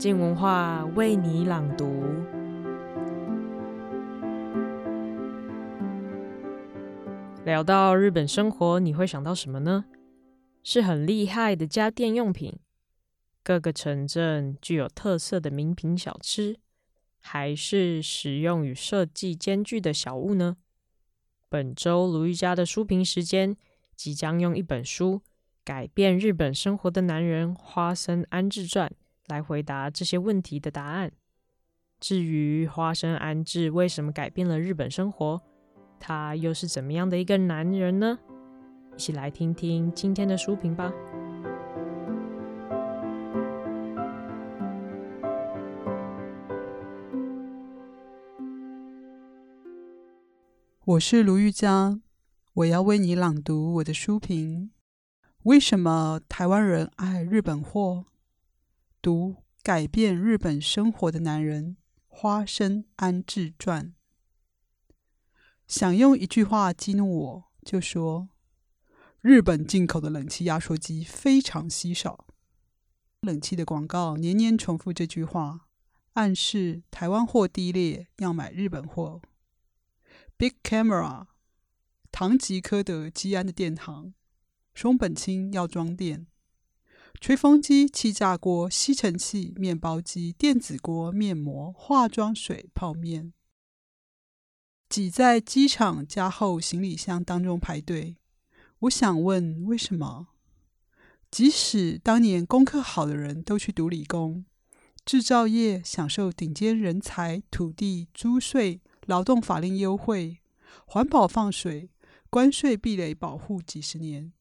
静文化为你朗读。聊到日本生活，你会想到什么呢？是很厉害的家电用品，各个城镇具有特色的名品小吃，还是实用与设计兼具的小物呢？本周卢玉佳的书评时间即将用一本书改变日本生活的男人花森安治传。来回答这些问题的答案。至于花生安治为什么改变了日本生活，他又是怎么样的一个男人呢？一起来听听今天的书评吧。我是卢玉佳，我要为你朗读我的书评。为什么台湾人爱日本货？读改变日本生活的男人花生安治传。想用一句话激怒我，就说日本进口的冷气压缩机非常稀少。冷气的广告年年重复这句话，暗示台湾货低劣，要买日本货。Big Camera、唐吉诃德基安的殿堂、松本清药妆店。吹风机、气炸锅、吸尘器、面包机、电子锅、面膜、化妆水、泡面，挤在机场加厚行李箱当中排队。我想问，为什么？即使当年功课好的人都去读理工，制造业享受顶尖人才、土地租税、劳动法令优惠、环保放水、关税壁垒保护几十年，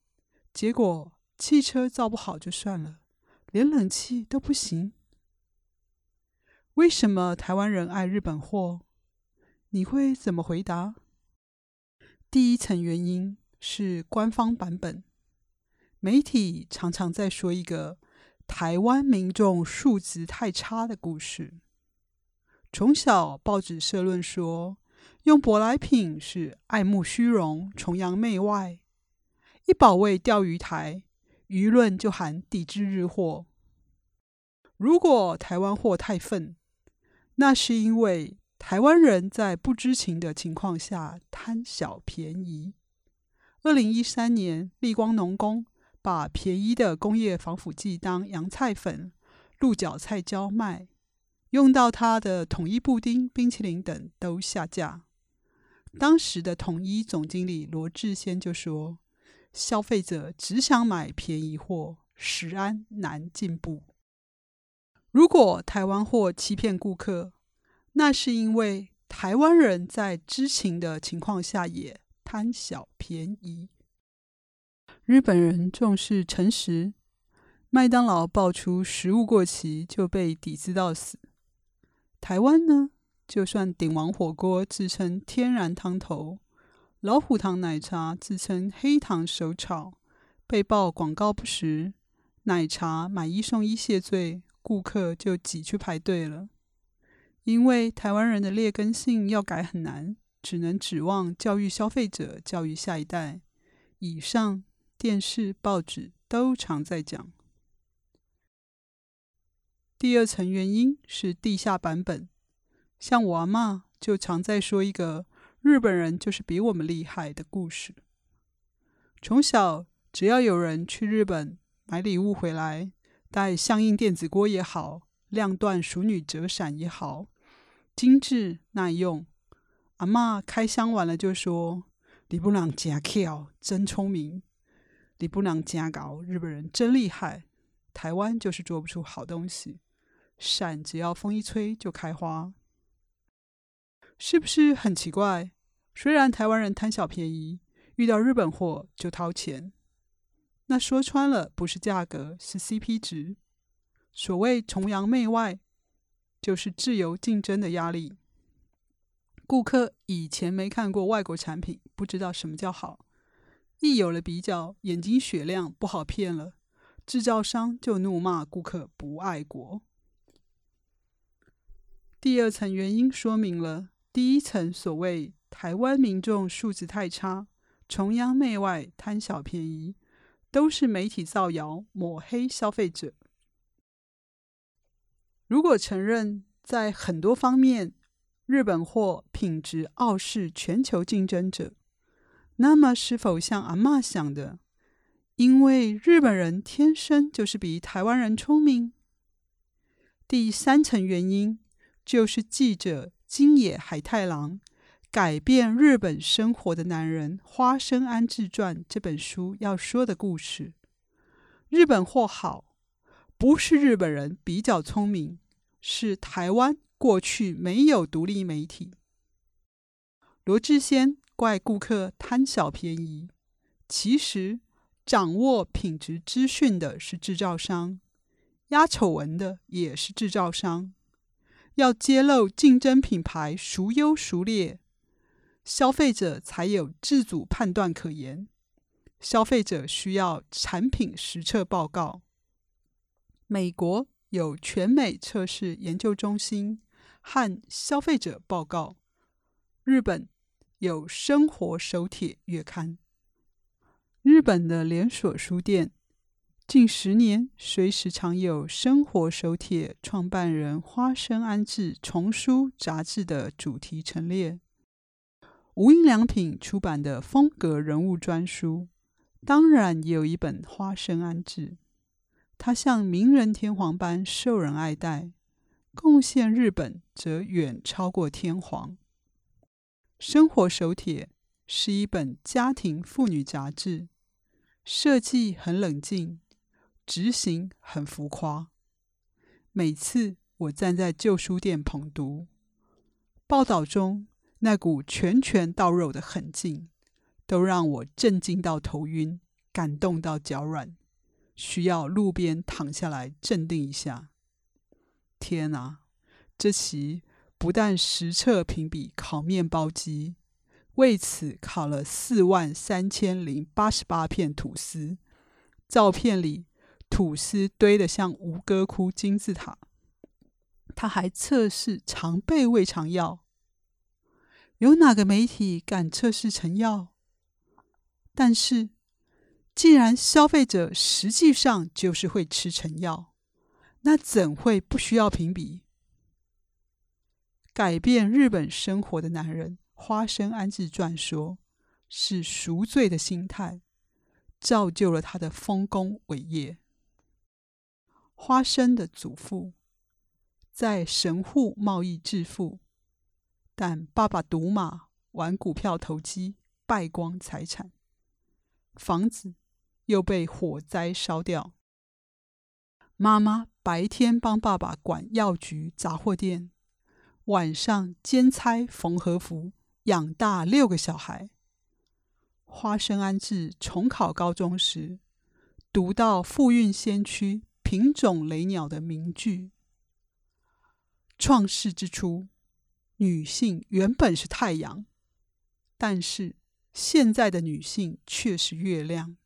结果，汽车造不好就算了，连冷气都不行。为什么台湾人爱日本货？你会怎么回答？第一层原因是官方版本，媒体常常在说一个台湾民众素质太差的故事。从小报纸社论说，用舶来品是爱慕虚荣、崇洋媚外，一保卫钓鱼台。舆论就喊抵制日货。如果台湾货太粪，那是因为台湾人在不知情的情况下贪小便宜。二零一三年，立光农工把便宜的工业防腐剂当洋菜粉、鹿角菜胶卖，用到它的统一布丁、冰淇淋等都下架。当时的统一总经理罗志先就说。消费者只想买便宜货，食安难进步。如果台湾货欺骗顾客，那是因为台湾人在知情的情况下也贪小便宜。日本人重视诚实，麦当劳爆出食物过期就被抵制到死。台湾呢，就算鼎王火锅自称天然汤头。老虎堂奶茶自称黑糖手炒，被曝广告不实，奶茶买一送一谢罪，顾客就挤去排队了。因为台湾人的劣根性要改很难，只能指望教育消费者，教育下一代。以上电视、报纸都常在讲。第二层原因是地下版本，像我阿嬷就常在说一个。日本人就是比我们厉害的故事。从小，只要有人去日本买礼物回来，带相应电子锅也好，亮断熟女折伞也好，精致耐用，阿嬷开箱完了就说：“你不能加 Q，真聪明；你不能加搞，日本人真厉害。台湾就是做不出好东西，伞只要风一吹就开花。”是不是很奇怪？虽然台湾人贪小便宜，遇到日本货就掏钱，那说穿了不是价格，是 CP 值。所谓崇洋媚外，就是自由竞争的压力。顾客以前没看过外国产品，不知道什么叫好，一有了比较，眼睛雪亮，不好骗了，制造商就怒骂顾客不爱国。第二层原因说明了。第一层所谓台湾民众素质太差、崇洋媚外、贪小便宜，都是媒体造谣抹黑消费者。如果承认在很多方面日本货品质傲视全球竞争者，那么是否像阿妈想的，因为日本人天生就是比台湾人聪明？第三层原因就是记者今野海太郎改变日本生活的男人花生安治传这本书要说的故事。日本货好，不是日本人比较聪明，是台湾过去没有独立媒体。罗志先怪顾客贪小便宜，其实掌握品质资讯的是制造商。压丑闻的也是制造商，要揭露竞争品牌孰优孰劣，消费者才有自主判断可言。消费者需要产品实测报告。美国有全美测试研究中心和消费者报告，日本有生活手帖月刊。日本的连锁书店。近十年，随时常有《生活手帖》创办人花生安置丛书杂志的主题陈列。无印良品出版的风格人物专书，当然也有一本花生安置。他像名人天皇般受人爱戴，贡献日本则远超过天皇。《生活手帖》是一本家庭妇女杂志，设计很冷静。执行很浮夸。每次我站在旧书店捧读，报道中那股拳拳到肉的狠劲，都让我震惊到头晕，感动到脚软，需要路边躺下来镇定一下。天哪，这期不但实测评比烤面包机，为此烤了四万三千零八十八片吐司，照片里。吐司堆得像吴哥窟金字塔。他还测试常备胃肠药。有哪个媒体敢测试成药？但是，既然消费者实际上就是会吃成药，那怎会不需要评比？改变日本生活的男人花生安治传说，是赎罪的心态，造就了他的丰功伟业。花生的祖父在神户贸易致富，但爸爸赌马、玩股票投机，败光财产，房子又被火灾烧掉。妈妈白天帮爸爸管药局、杂货店，晚上兼差缝和服，养大六个小孩。花生安置重考高中时，读到富运先驱。品种雷鸟的名句：“创世之初，女性原本是太阳，但是现在的女性却是月亮，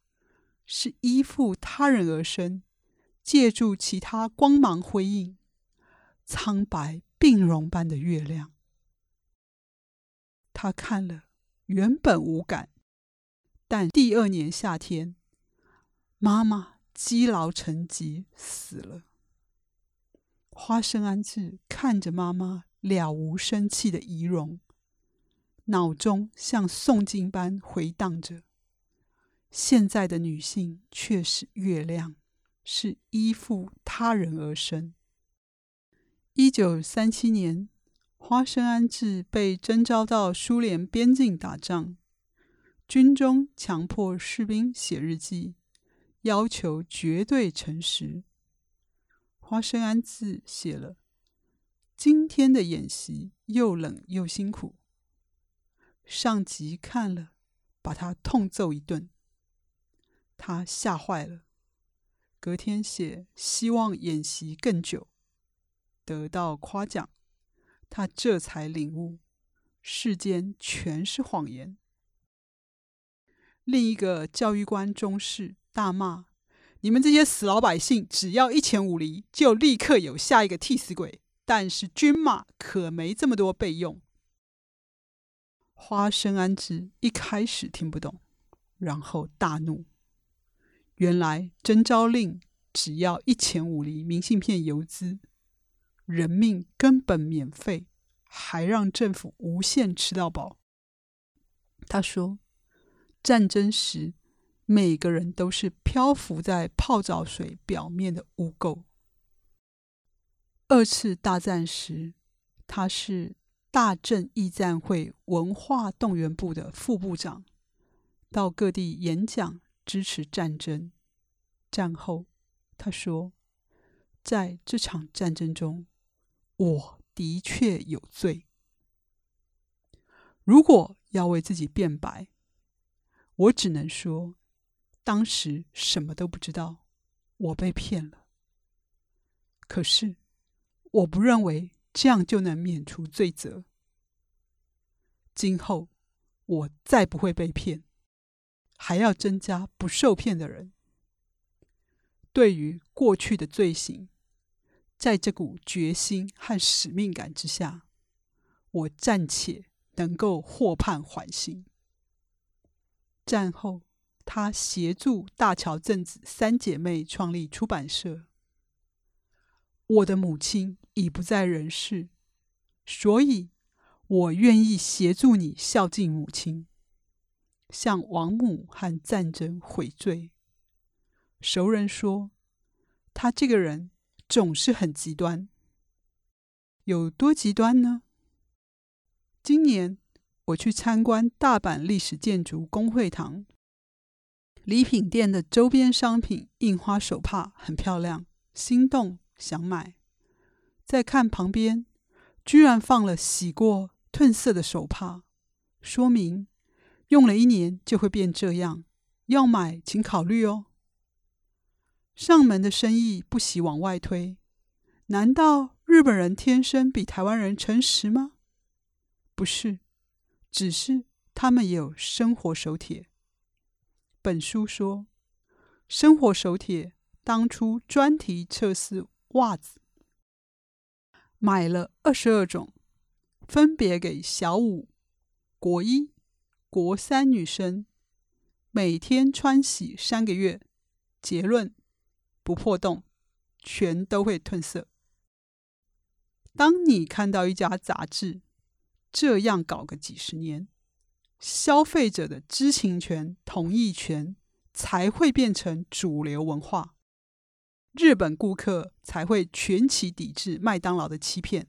是依附他人而生，借助其他光芒辉映，苍白病容般的月亮。”他看了，原本无感，但第二年夏天，妈妈。积劳成疾死了。花生安治看着妈妈了无生气的遗容，脑中像诵经般回荡着：现在的女性却是月亮，是依附他人而生。一九三七年，花生安治被征召到苏联边境打仗，军中强迫士兵写日记。要求绝对诚实。花生安字写了：“今天的演习又冷又辛苦。”上级看了，把他痛揍一顿。他吓坏了。隔天写：“希望演习更久。”得到夸奖，他这才领悟：世间全是谎言。另一个教育官中士。大骂：“你们这些死老百姓，只要一钱五厘，就立刻有下一个替死鬼。但是军马可没这么多备用。”花生安之一开始听不懂，然后大怒。原来征召令只要一钱五厘明信片邮资，人命根本免费，还让政府无限吃到饱。他说，战争时每个人都是漂浮在泡澡水表面的污垢。二次大战时，他是大正义战会文化动员部的副部长，到各地演讲支持战争。战后，他说，在这场战争中，我的确有罪。如果要为自己辩白，我只能说，当时什么都不知道，我被骗了。可是，我不认为这样就能免除罪责。今后我再不会被骗，还要增加不受骗的人。对于过去的罪行，在这股决心和使命感之下，我暂且能够获判缓刑。战后，他协助大桥正子三姐妹创立出版社。我的母亲已不在人世，所以我愿意协助你孝敬母亲，向亡母和战争悔罪。熟人说，他这个人总是很极端，有多极端呢？今年我去参观大阪历史建筑公会堂，礼品店的周边商品印花手帕很漂亮，心动。想买，再看旁边，居然放了洗过褪色的手帕，说明用了一年就会变这样。要买请考虑哦。上门的生意不喜往外推，难道日本人天生比台湾人诚实吗？不是，只是他们有生活手帖。本书说，生活手帖当初专题测试。袜子买了二十二种，分别给小五、国一、国三女生，每天穿洗三个月。结论：不破洞，全都会褪色。当你看到一家杂志这样搞个几十年，消费者的知情权、同意权才会变成主流文化。日本顾客才会全期抵制麦当劳的欺骗，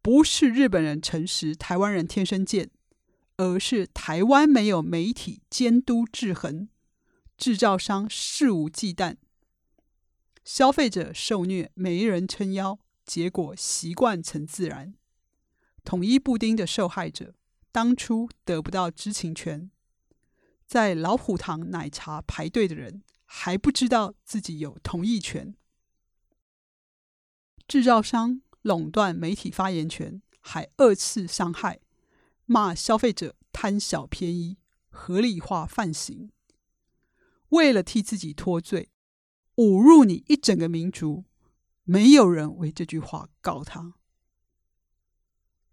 不是日本人诚实，台湾人天生贱，而是台湾没有媒体监督制衡，制造商肆无忌惮，消费者受虐没人撑腰，结果习惯成自然。统一布丁的受害者当初得不到知情权，在老虎堂奶茶排队的人。还不知道自己有同意权，制造商垄断媒体发言权，还二次伤害，骂消费者贪小便宜，合理化犯行。为了替自己脱罪，侮辱你一整个民族，没有人为这句话告他。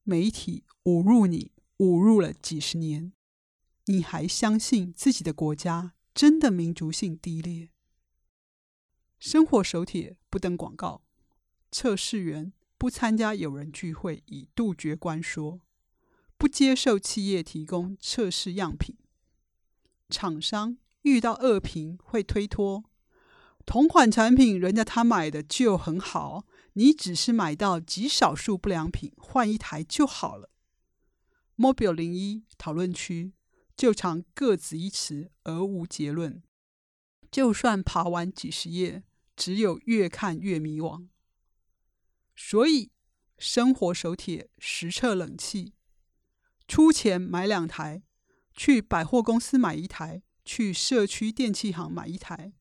媒体侮辱你，侮辱了几十年，你还相信自己的国家？真的民族性低劣。生活手帖不登广告，测试员不参加友人聚会以杜绝关说，不接受企业提供测试样品。厂商遇到恶评会推脱，同款产品人家他买的就很好，你只是买到极少数不良品，换一台就好了。Mobile 零一讨论区。就常各执一词而无结论，就算爬完几十页，只有越看越迷惘。所以，生活手帖实测冷气，出钱买两台，去百货公司买一台，去社区电器行买一台。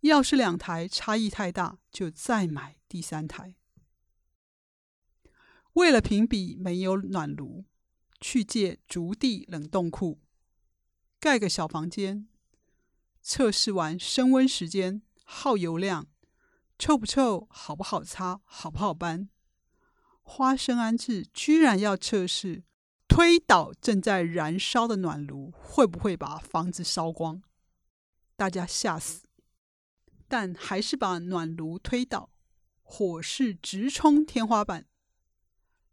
要是两台差异太大，就再买第三台。为了评比没有暖炉，去借竹地冷冻库。盖个小房间，测试完升温时间、耗油量、臭不臭、好不好擦、好不好搬。花生安置居然要测试推倒正在燃烧的暖炉会不会把房子烧光，大家吓死，但还是把暖炉推倒，火势直冲天花板。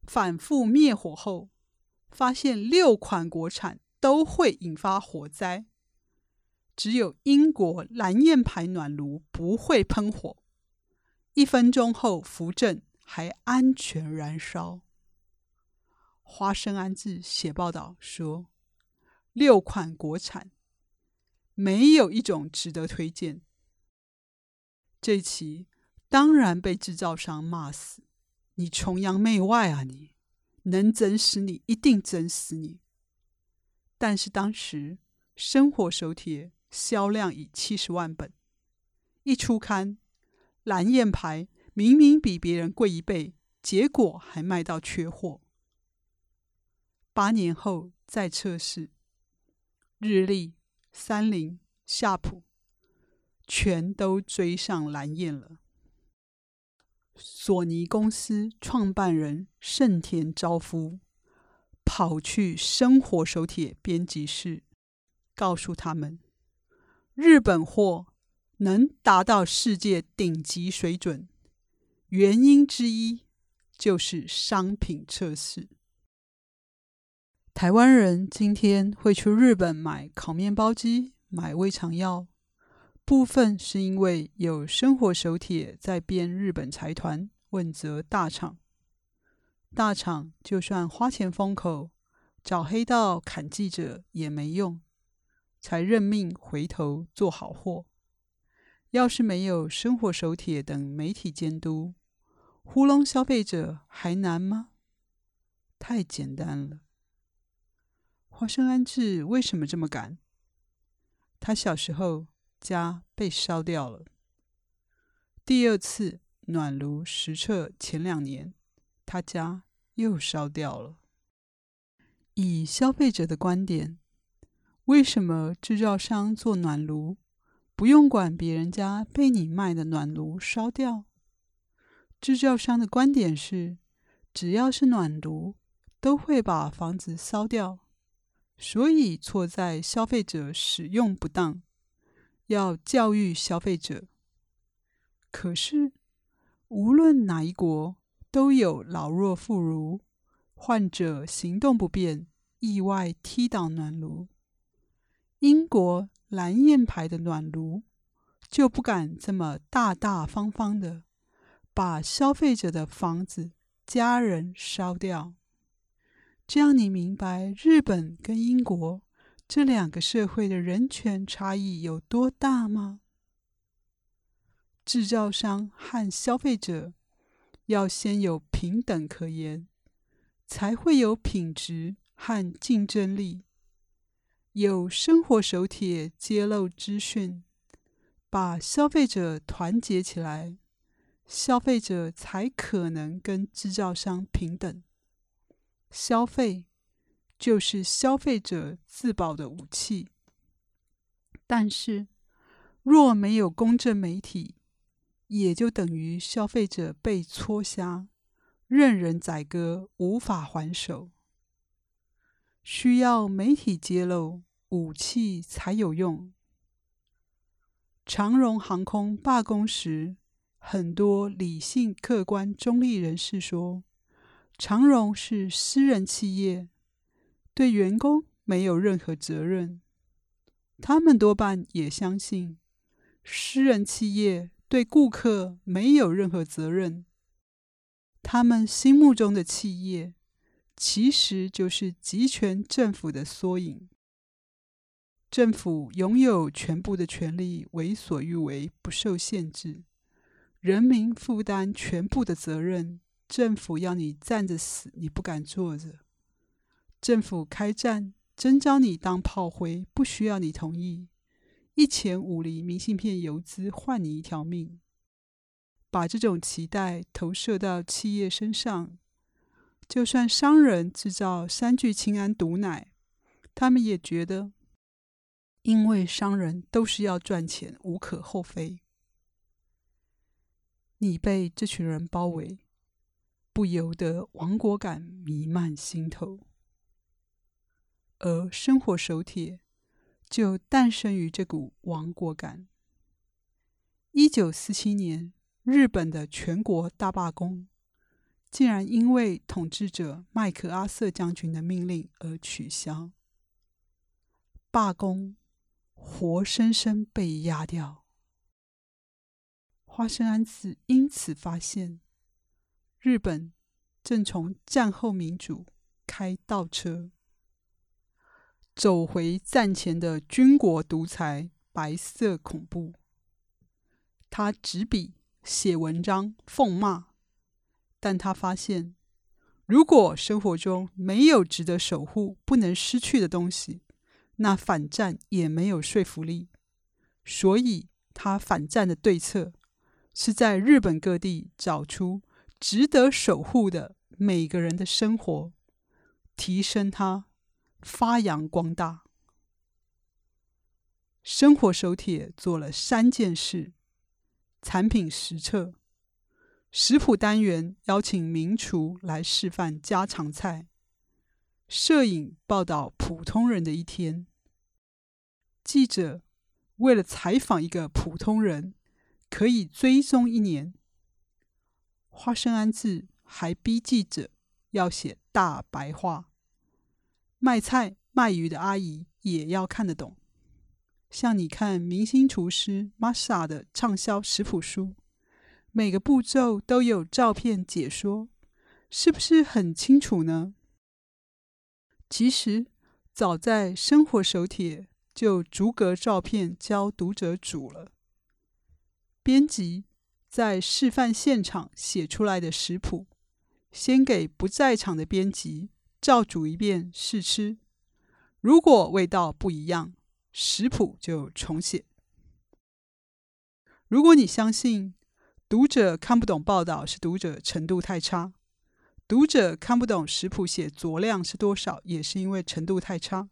反复灭火后，发现六款国产都会引发火灾，只有英国蓝焰牌暖炉不会喷火，一分钟后扶正还安全燃烧。花生安志写报道说，六款国产没有一种值得推荐。这期当然被制造商骂死。你崇洋媚外啊你！能整死你，一定整死你。但是当时生活手帖销量已七十万本，一出刊，蓝焰牌明明比别人贵一倍，结果还卖到缺货。八年后再测试，日历、三菱、夏普全都追上蓝焰了。索尼公司创办人盛田昭夫跑去生活手帖编辑室，告诉他们，日本货能达到世界顶级水准，原因之一就是商品测试。台湾人今天会去日本买烤面包机、买胃肠药。部分是因为有生活手帖在编日本财团问责大厂，大厂就算花钱封口，找黑道砍记者也没用，才认命回头做好货。要是没有生活手帖等媒体监督，糊弄消费者还难吗？太简单了。花生安志为什么这么敢？他小时候。家被烧掉了。第二次暖炉实测前两年，他家又烧掉了。以消费者的观点，为什么制造商做暖炉不用管别人家被你卖的暖炉烧掉？制造商的观点是，只要是暖炉，都会把房子烧掉，所以错在消费者使用不当。要教育消费者，可是无论哪一国都有老弱妇孺、患者行动不便，意外踢倒暖炉。英国蓝焰牌的暖炉就不敢这么大大方方的把消费者的房子、家人烧掉。这样你明白日本跟英国这两个社会的人权差异有多大吗？制造商和消费者要先有平等可言，才会有品质和竞争力。有生活手帖揭露资讯，把消费者团结起来，消费者才可能跟制造商平等。消费。就是消费者自保的武器，但是若没有公正媒体，也就等于消费者被戳瞎，任人宰割，无法还手。需要媒体揭露，武器才有用。长荣航空罢工时，很多理性、客观、中立人士说，长荣是私人企业。对员工没有任何责任，他们多半也相信，私人企业对顾客没有任何责任。他们心目中的企业，其实就是集权政府的缩影。政府拥有全部的权利，为所欲为，不受限制；人民负担全部的责任，政府要你站着死，你不敢坐着。政府开战，征召你当炮灰，不需要你同意，一钱五厘明信片邮资换你一条命。把这种期待投射到企业身上，就算商人制造三聚氰胺毒奶，他们也觉得，因为商人都是要赚钱，无可厚非。你被这群人包围，不由得亡国感弥漫心头。而生活手帖就诞生于这股亡国感。一九四七年，日本的全国大罢工，竟然因为统治者麦克阿瑟将军的命令而取消。罢工活生生被压掉。花生安子因此发现，日本正从战后民主开倒车，走回战前的军国独裁白色恐怖。他执笔写文章奉骂，但他发现，如果生活中没有值得守护、不能失去的东西，那反战也没有说服力。所以，他反战的对策是在日本各地找出值得守护的每个人的生活，提升它，发扬光大。生活手帖做了三件事。产品实测，食谱单元邀请名厨来示范家常菜，摄影报道普通人的一天。记者为了采访一个普通人，可以追踪一年。花生安志还逼记者要写大白话，卖菜卖鱼的阿姨也要看得懂。像你看明星厨师 Masha 的畅销食谱书，每个步骤都有照片解说，是不是很清楚呢？其实早在生活手帖就逐格照片教读者煮了。编辑在示范现场写出来的食谱，先给不在场的编辑照煮一遍试吃，如果味道不一样。食谱就重写。如果你相信读者看不懂报道是读者程度太差，读者看不懂食谱写佐量是多少也是因为程度太差，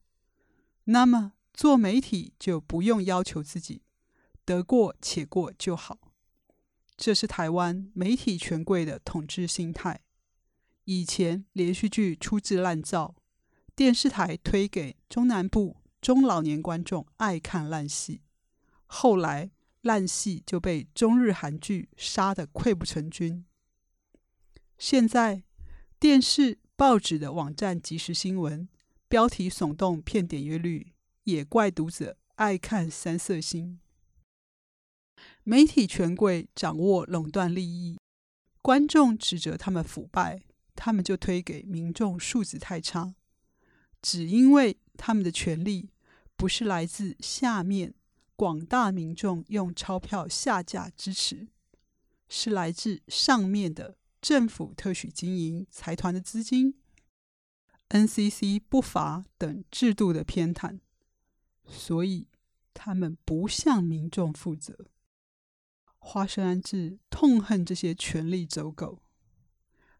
那么做媒体就不用要求自己得过且过就好。这是台湾媒体权贵的统治心态。以前连续剧粗制滥造，电视台推给中南部。中老年观众爱看烂戏，后来烂戏就被中日韩剧杀得溃不成军。现在电视、报纸的网站即时新闻，标题耸动骗点阅率，也怪读者爱看三色腥。媒体权贵掌握垄断利益，观众指责他们腐败，他们就推给民众素质太差，只因为。他们的权力不是来自下面广大民众用钞票下架支持，是来自上面的政府特许经营财团的资金、NCC 不法等制度的偏袒，所以他们不向民众负责。花生安志痛恨这些权力走狗，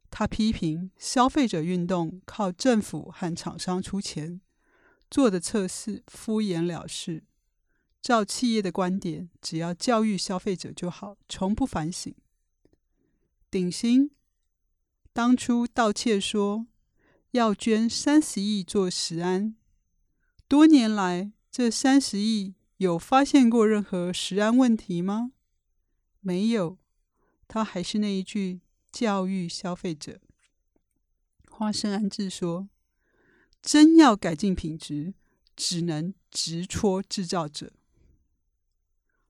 他批评消费者运动靠政府和厂商出钱。做的测试敷衍了事，照企业的观点，只要教育消费者就好，从不反省。鼎新当初道歉说要捐三十亿做食安，多年来这三十亿有发现过任何食安问题吗？没有，他还是那一句教育消费者。花生安志说。真要改进品质，只能直戳制造者。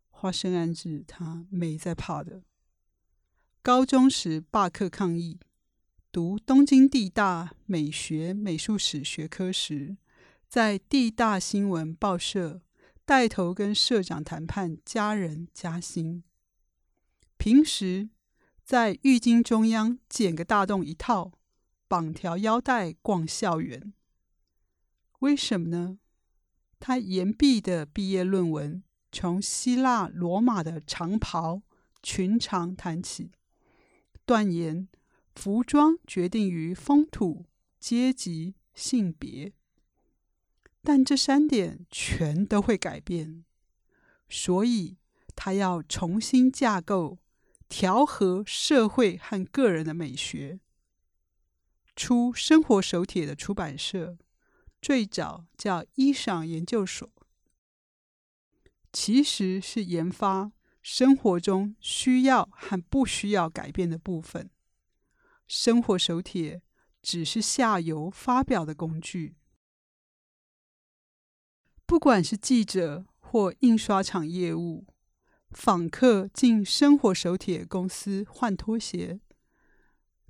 花生安志他没在怕的。高中时罢课抗议，读东京地大美学美术史学科时，在地大新闻报社带头跟社长谈判加人加薪。平时在浴巾中央剪个大洞一套，绑条腰带逛校园。为什么呢？他延毕的毕业论文从希腊罗马的长袍裙长谈起，断言服装决定于风土、阶级、性别，但这三点全都会改变，所以他要重新架构、调和社会和个人的美学。出生活手帖的出版社。最早叫衣裳研究所，其实是研发生活中需要和不需要改变的部分。生活手帖只是下游发表的工具。不管是记者或印刷厂业务，访客进生活手帖公司换拖鞋，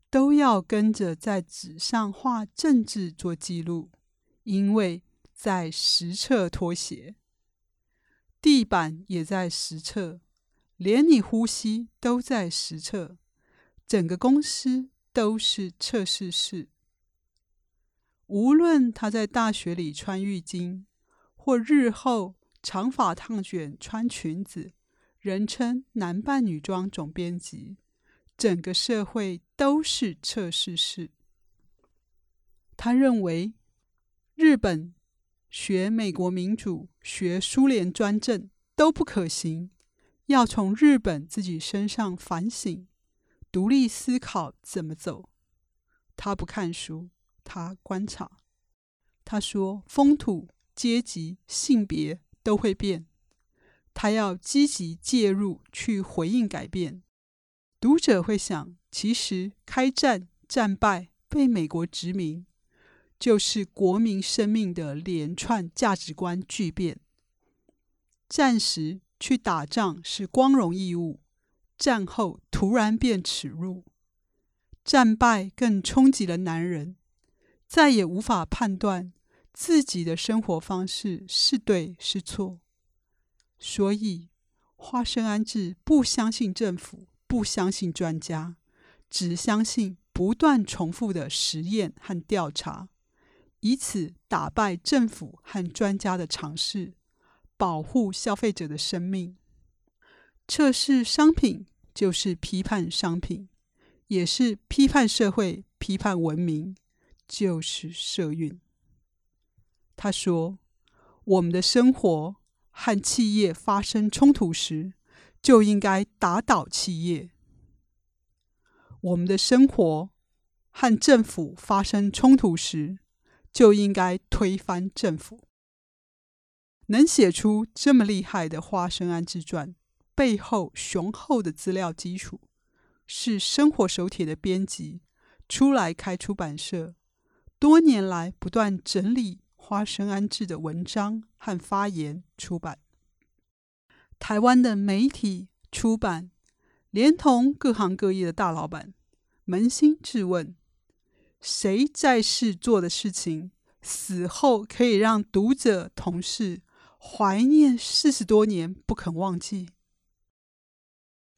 都要跟着在纸上画政治做记录，因为在实测拖鞋，地板也在实测，连你呼吸都在实测，整个公司都是测试室。无论他在大学里穿浴巾。或日后长发烫卷穿裙子，人称男扮女装总编辑，整个社会都是测试室。他认为，日本学美国民主、学苏联专政都不可行，要从日本自己身上反省，独立思考怎么走。他不看书，他观察。他说：“风土。”阶级、性别都会变，他要积极介入去回应改变。读者会想，其实开战、战败、被美国殖民，就是国民生命的连串价值观巨变。战时去打仗是光荣义务，战后突然变耻辱。战败更冲击了男人，再也无法判断。自己的生活方式是对是错，所以花生安置不相信政府，不相信专家，只相信不断重复的实验和调查，以此打败政府和专家的尝试，保护消费者的生命。测试商品就是批判商品，也是批判社会、批判文明，就是社运。他说：“我们的生活和企业发生冲突时，就应该打倒企业；我们的生活和政府发生冲突时，就应该推翻政府。”能写出这么厉害的《花生安置传》，背后雄厚的资料基础，是生活手帖的编辑出来开出版社，多年来不断整理。花生安置的文章和发言出版，台湾的媒体出版，连同各行各业的大老板，扪心自问：谁在世做的事情，死后可以让读者、同事怀念四十多年不肯忘记？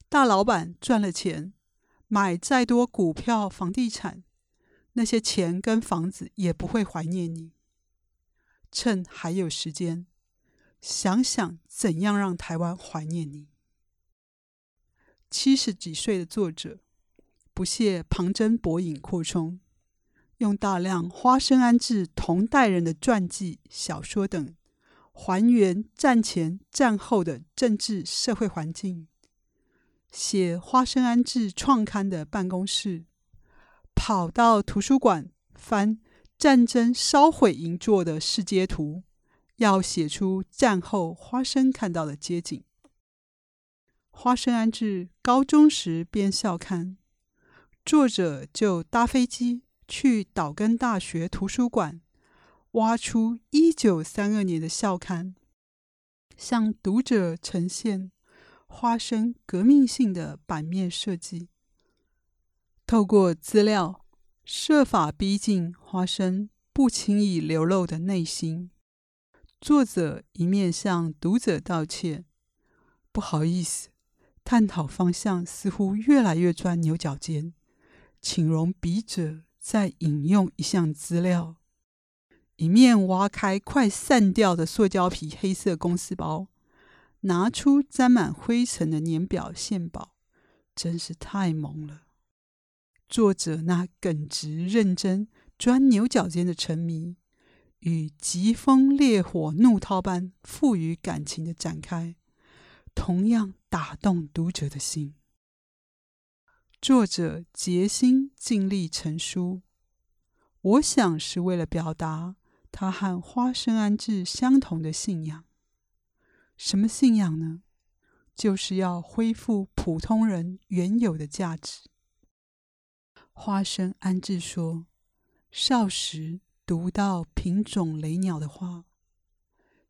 大老板赚了钱，买再多股票、房地产，那些钱跟房子也不会怀念你。趁还有时间，想想怎样让台湾怀念你。七十几岁的作者，不屑旁征博引扩充，用大量花生安置同代人的传记、小说等，还原战前战后的政治社会环境。写花生安置创刊的办公室，跑到图书馆翻。战争烧毁银座的世界图，要写出战后花生看到的街景。花生安置高中时编校刊，作者就搭飞机去岛根大学图书馆，挖出一九三二年的校刊，向读者呈现花生革命性的版面设计。透过资料。设法逼近花生不轻易流露的内心。作者一面向读者道歉：“不好意思，探讨方向似乎越来越钻牛角尖，请容笔者再引用一项资料。”一面挖开快散掉的塑胶皮黑色公事包，拿出沾满灰尘的年表献宝，真是太萌了。作者那耿直、认真、钻牛角尖的沉迷，与疾风烈火、怒涛般赋予感情的展开，同样打动读者的心。作者竭心尽力成书，我想是为了表达他和花生安置相同的信仰。什么信仰呢？就是要恢复普通人原有的价值。花生安志说：“少时读到品种雷鸟的话，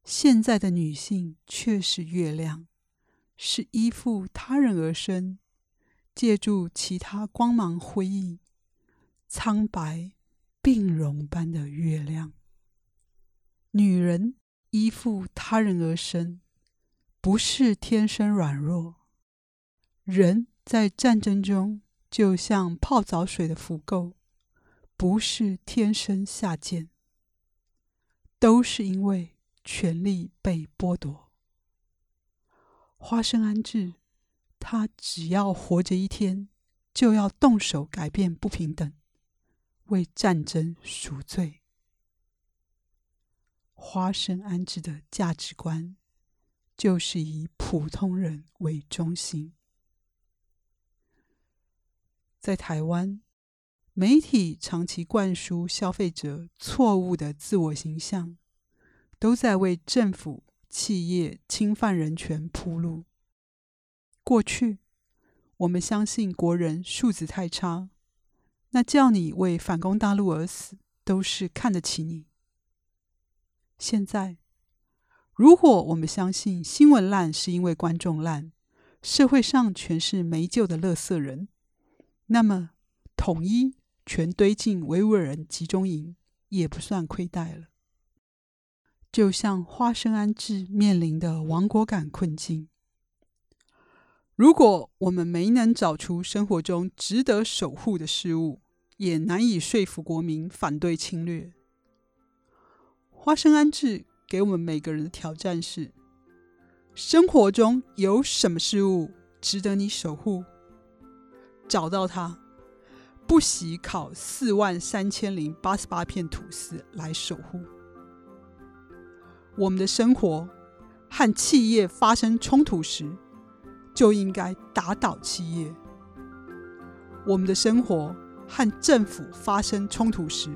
现在的女性却是月亮，是依附他人而生，借助其他光芒辉映、苍白病容般的月亮。女人依附他人而生，不是天生软弱。人在战争中。”就像泡澡水的浮垢，不是天生下贱，都是因为权力被剥夺。花生安置，他只要活着一天，就要动手改变不平等，为战争赎罪。花生安置的价值观，就是以普通人为中心。在台湾，媒体长期灌输消费者错误的自我形象，都在为政府、企业侵犯人权铺路。过去，我们相信国人素质太差，那叫你为反攻大陆而死，都是看得起你。现在，如果我们相信新闻烂是因为观众烂，社会上全是没救的垃圾人。那么，统一全堆进维吾尔人集中营也不算亏待了。就像花生安置面临的亡国感困境，如果我们没能找出生活中值得守护的事物，也难以说服国民反对侵略。花生安置给我们每个人的挑战是：生活中有什么事物值得你守护？找到它，不惜烤四万三千零八十八片吐司来守护。我们的生活和企业发生冲突时，就应该打倒企业；我们的生活和政府发生冲突时，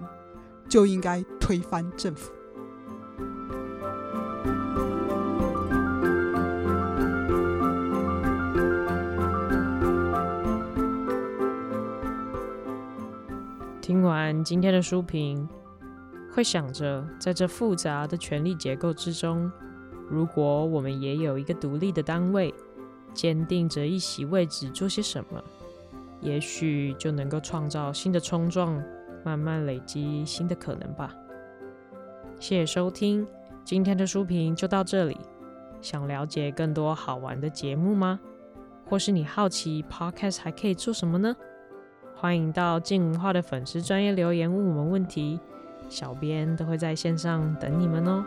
就应该推翻政府。听完今天的书评，会想着在这复杂的权力结构之中，如果我们也有一个独立的单位，坚定着一席位置做些什么，也许就能够创造新的冲撞，慢慢累积新的可能吧。谢谢收听，今天的书评就到这里。想了解更多好玩的节目吗？或是你好奇 Podcast 还可以做什么呢？欢迎到静文化的粉丝专业留言问我们问题，小编都会在线上等你们哦。